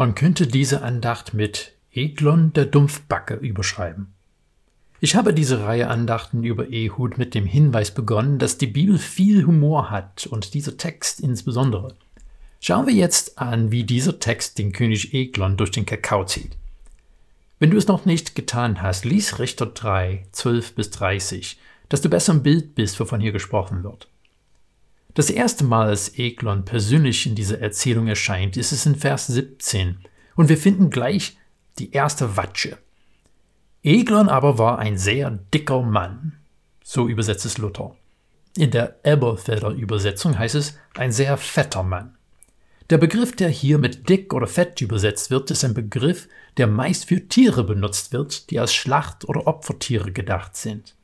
Man könnte diese Andacht mit Eglon der Dumpfbacke überschreiben. Ich habe diese Reihe Andachten über Ehud mit dem Hinweis begonnen, dass die Bibel viel Humor hat und dieser Text insbesondere. Schauen wir jetzt an, wie dieser Text den König Eglon durch den Kakao zieht. Wenn du es noch nicht getan hast, lies Richter 3, 12 bis 30, dass du besser im Bild bist, wovon hier gesprochen wird. Das erste Mal, als Eglon persönlich in dieser Erzählung erscheint, ist es in Vers 17 und wir finden gleich die erste Watsche. Eglon aber war ein sehr dicker Mann, so übersetzt es Luther. In der Elberfelder Übersetzung heißt es ein sehr fetter Mann. Der Begriff, der hier mit dick oder fett übersetzt wird, ist ein Begriff, der meist für Tiere benutzt wird, die als Schlacht- oder Opfertiere gedacht sind.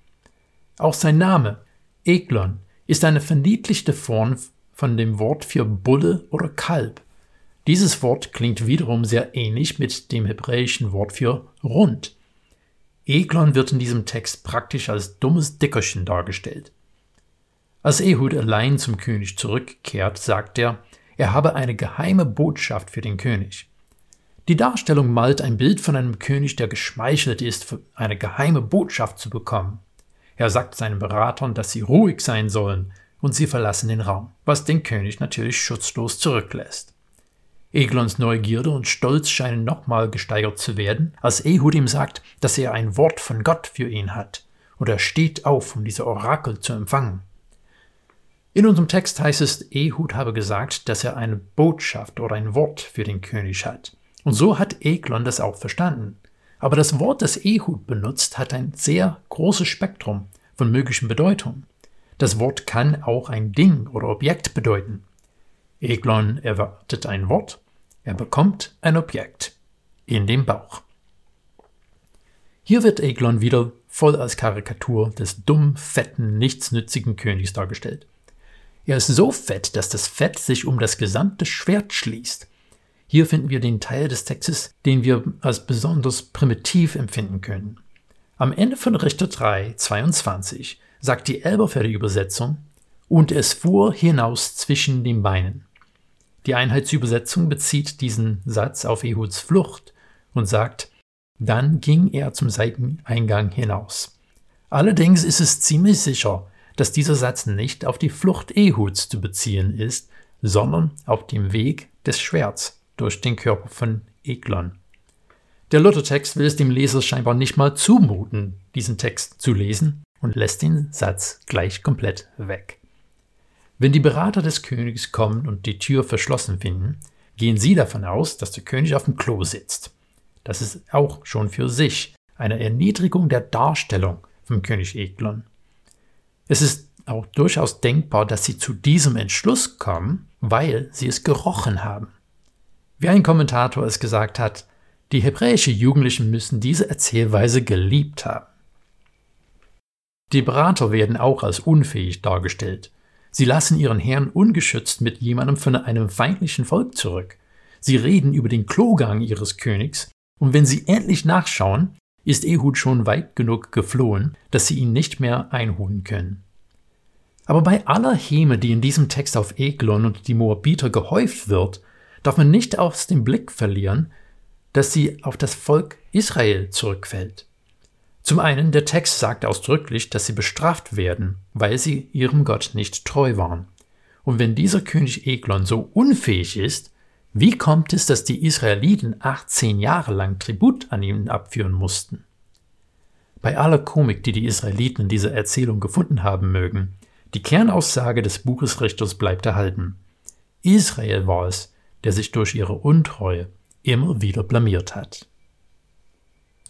Auch sein Name, Eglon, ist eine verniedlichte Form von dem Wort für Bulle oder Kalb. Dieses Wort klingt wiederum sehr ähnlich mit dem hebräischen Wort für rund. Eglon wird in diesem Text praktisch als dummes Dickerchen dargestellt. Als Ehud allein zum König zurückkehrt, sagt er, er habe eine geheime Botschaft für den König. Die Darstellung malt ein Bild von einem König, der geschmeichelt ist, eine geheime Botschaft zu bekommen. Er sagt seinen Beratern, dass sie ruhig sein sollen, und sie verlassen den Raum, was den König natürlich schutzlos zurücklässt. Eglons Neugierde und Stolz scheinen nochmal gesteigert zu werden, als Ehud ihm sagt, dass er ein Wort von Gott für ihn hat, und er steht auf, um diese Orakel zu empfangen. In unserem Text heißt es, Ehud habe gesagt, dass er eine Botschaft oder ein Wort für den König hat. Und so hat Eglon das auch verstanden. Aber das Wort, das Ehud benutzt, hat ein sehr großes Spektrum von möglichen Bedeutungen. Das Wort kann auch ein Ding oder Objekt bedeuten. Eglon erwartet ein Wort, er bekommt ein Objekt in dem Bauch. Hier wird Eglon wieder voll als Karikatur des dumm, fetten, nichtsnützigen Königs dargestellt. Er ist so fett, dass das Fett sich um das gesamte Schwert schließt. Hier finden wir den Teil des Textes, den wir als besonders primitiv empfinden können. Am Ende von Richter 3, 22 sagt die Elberfelder Übersetzung, und es fuhr hinaus zwischen den Beinen. Die Einheitsübersetzung bezieht diesen Satz auf Ehuds Flucht und sagt, dann ging er zum Seiteneingang hinaus. Allerdings ist es ziemlich sicher, dass dieser Satz nicht auf die Flucht Ehuds zu beziehen ist, sondern auf dem Weg des Schwerts durch den Körper von Eglon. Der Luthertext will es dem Leser scheinbar nicht mal zumuten, diesen Text zu lesen und lässt den Satz gleich komplett weg. Wenn die Berater des Königs kommen und die Tür verschlossen finden, gehen sie davon aus, dass der König auf dem Klo sitzt. Das ist auch schon für sich eine Erniedrigung der Darstellung vom König Eglon. Es ist auch durchaus denkbar, dass sie zu diesem Entschluss kommen, weil sie es gerochen haben. Wie ein Kommentator es gesagt hat, die hebräische Jugendlichen müssen diese Erzählweise geliebt haben. Die Berater werden auch als unfähig dargestellt. Sie lassen ihren Herrn ungeschützt mit jemandem von einem feindlichen Volk zurück. Sie reden über den Klogang ihres Königs, und wenn sie endlich nachschauen, ist Ehud schon weit genug geflohen, dass sie ihn nicht mehr einholen können. Aber bei aller Häme, die in diesem Text auf Eglon und die Moabiter gehäuft wird, darf man nicht aus dem Blick verlieren, dass sie auf das Volk Israel zurückfällt. Zum einen, der Text sagt ausdrücklich, dass sie bestraft werden, weil sie ihrem Gott nicht treu waren. Und wenn dieser König Eglon so unfähig ist, wie kommt es, dass die Israeliten 18 Jahre lang Tribut an ihn abführen mussten? Bei aller Komik, die die Israeliten in dieser Erzählung gefunden haben mögen, die Kernaussage des Buches Richters bleibt erhalten. Israel war es, der sich durch ihre Untreue immer wieder blamiert hat.